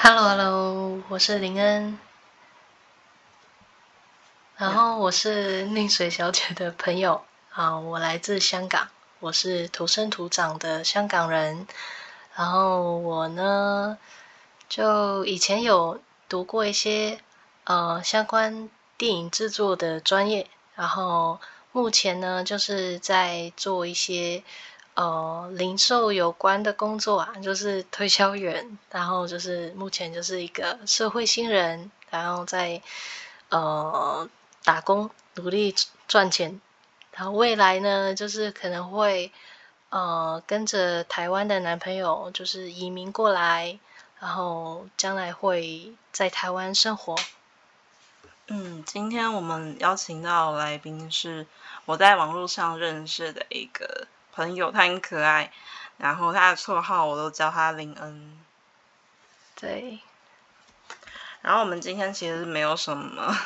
Hello，Hello，我是林恩，然后我是宁水小姐的朋友。啊，我来自香港，我是土生土长的香港人，然后我呢，就以前有读过一些呃相关电影制作的专业，然后目前呢就是在做一些。呃，零售有关的工作啊，就是推销员，然后就是目前就是一个社会新人，然后在呃打工努力赚钱，然后未来呢，就是可能会呃跟着台湾的男朋友就是移民过来，然后将来会在台湾生活。嗯，今天我们邀请到来宾是我在网络上认识的一个。朋友，他很可爱，然后他的绰号我都叫他林恩。对。然后我们今天其实没有什么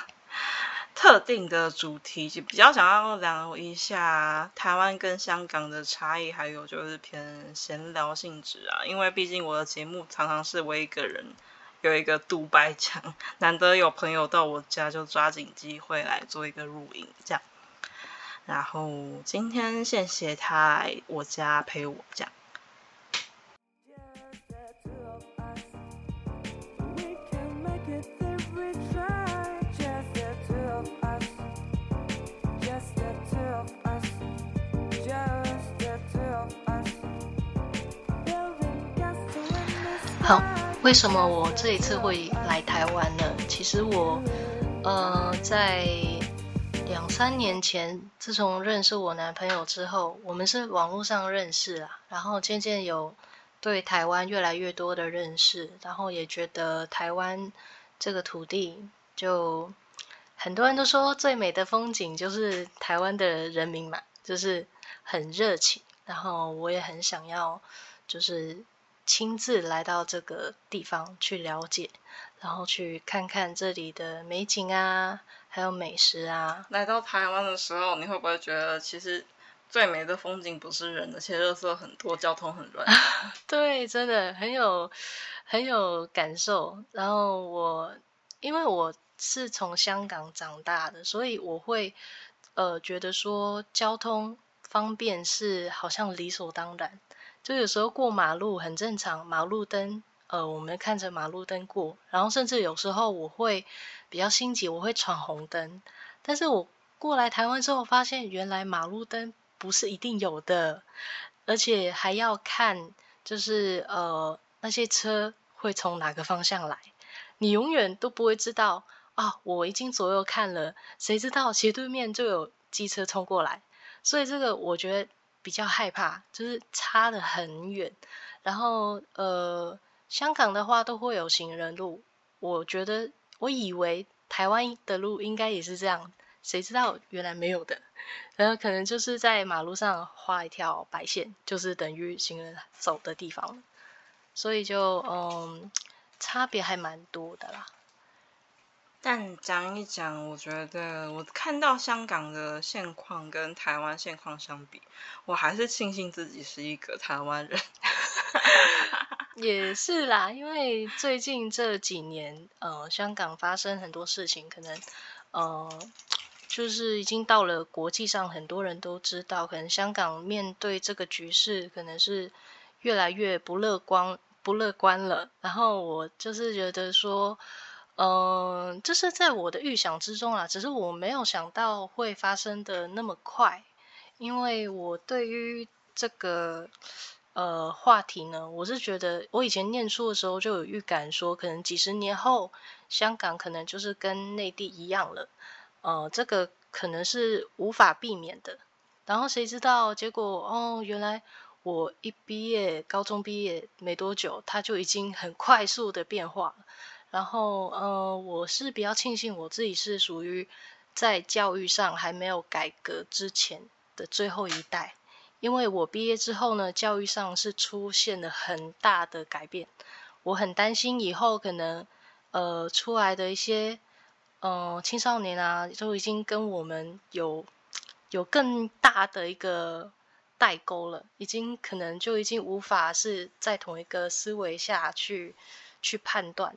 特定的主题，就比较想要聊一下台湾跟香港的差异，还有就是偏闲聊性质啊。因为毕竟我的节目常常是我一个人有一个独白墙，难得有朋友到我家，就抓紧机会来做一个录音，这样。然后今天谢谢他来我家陪我讲。好，为什么我这一次会来台湾呢？其实我，呃，在。两三年前，自从认识我男朋友之后，我们是网络上认识啦，然后渐渐有对台湾越来越多的认识，然后也觉得台湾这个土地，就很多人都说最美的风景就是台湾的人民嘛，就是很热情，然后我也很想要，就是亲自来到这个地方去了解，然后去看看这里的美景啊。还有美食啊！来到台湾的时候，你会不会觉得其实最美的风景不是人的，其实垃圾很多，交通很乱。对，真的很有很有感受。然后我因为我是从香港长大的，所以我会呃觉得说交通方便是好像理所当然。就有时候过马路很正常，马路灯呃我们看着马路灯过，然后甚至有时候我会。比较心急，我会闯红灯。但是我过来台湾之后，发现原来马路灯不是一定有的，而且还要看，就是呃那些车会从哪个方向来，你永远都不会知道啊。我已经左右看了，谁知道斜对面就有机车冲过来，所以这个我觉得比较害怕，就是差得很远。然后呃，香港的话都会有行人路，我觉得。我以为台湾的路应该也是这样，谁知道原来没有的，然后可能就是在马路上画一条白线，就是等于行人走的地方，所以就嗯，差别还蛮多的啦。但讲一讲，我觉得我看到香港的现况跟台湾现况相比，我还是庆幸自己是一个台湾人。也是啦，因为最近这几年，呃，香港发生很多事情，可能，呃，就是已经到了国际上，很多人都知道，可能香港面对这个局势，可能是越来越不乐观，不乐观了。然后我就是觉得说，嗯、呃，这是在我的预想之中啊，只是我没有想到会发生的那么快，因为我对于这个。呃，话题呢，我是觉得我以前念书的时候就有预感说，可能几十年后香港可能就是跟内地一样了，呃，这个可能是无法避免的。然后谁知道结果哦，原来我一毕业，高中毕业没多久，它就已经很快速的变化。然后呃，我是比较庆幸我自己是属于在教育上还没有改革之前的最后一代。因为我毕业之后呢，教育上是出现了很大的改变，我很担心以后可能，呃，出来的一些，呃，青少年啊，都已经跟我们有有更大的一个代沟了，已经可能就已经无法是在同一个思维下去去判断。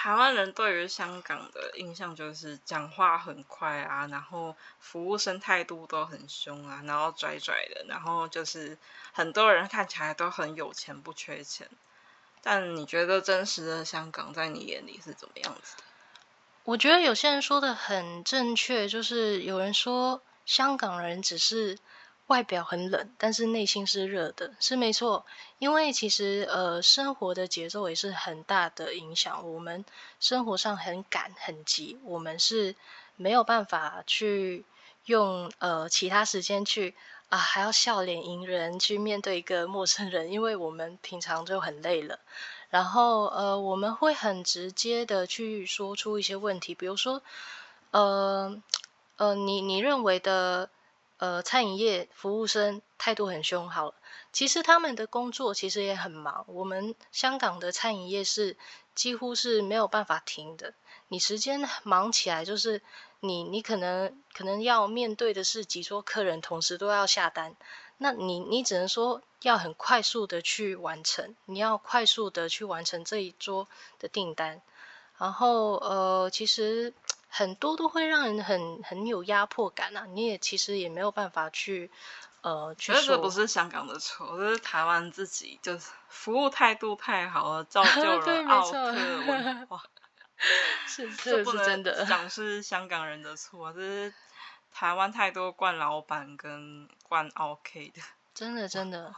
台湾人对于香港的印象就是讲话很快啊，然后服务生态度都很凶啊，然后拽拽的，然后就是很多人看起来都很有钱，不缺钱。但你觉得真实的香港在你眼里是怎么样子的？我觉得有些人说的很正确，就是有人说香港人只是外表很冷，但是内心是热的，是没错。因为其实呃，生活的节奏也是很大的影响。我们生活上很赶很急，我们是没有办法去用呃其他时间去啊，还要笑脸迎人去面对一个陌生人，因为我们平常就很累了。然后呃，我们会很直接的去说出一些问题，比如说呃呃，你你认为的。呃，餐饮业服务生态度很凶，好了，其实他们的工作其实也很忙。我们香港的餐饮业是几乎是没有办法停的，你时间忙起来，就是你你可能可能要面对的是几桌客人，同时都要下单，那你你只能说要很快速的去完成，你要快速的去完成这一桌的订单，然后呃，其实。很多都会让人很很有压迫感啊！你也其实也没有办法去，呃，去说。这不是香港的错，这是台湾自己就是服务态度太好了，造就 了奥特文 化。是，这是真的。讲是香港人的错，这是台湾太多惯老板跟惯 OK 的。真的真的。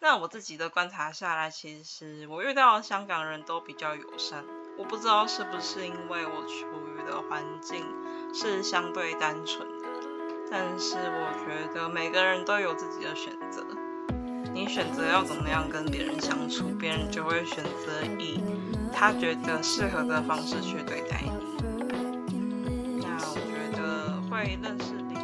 那我自己的观察下来，其实我遇到的香港人都比较友善。我不知道是不是因为我处的环境是相对单纯的，但是我觉得每个人都有自己的选择。你选择要怎么样跟别人相处，别人就会选择以他觉得适合的方式去对待你。那我觉得会认识你。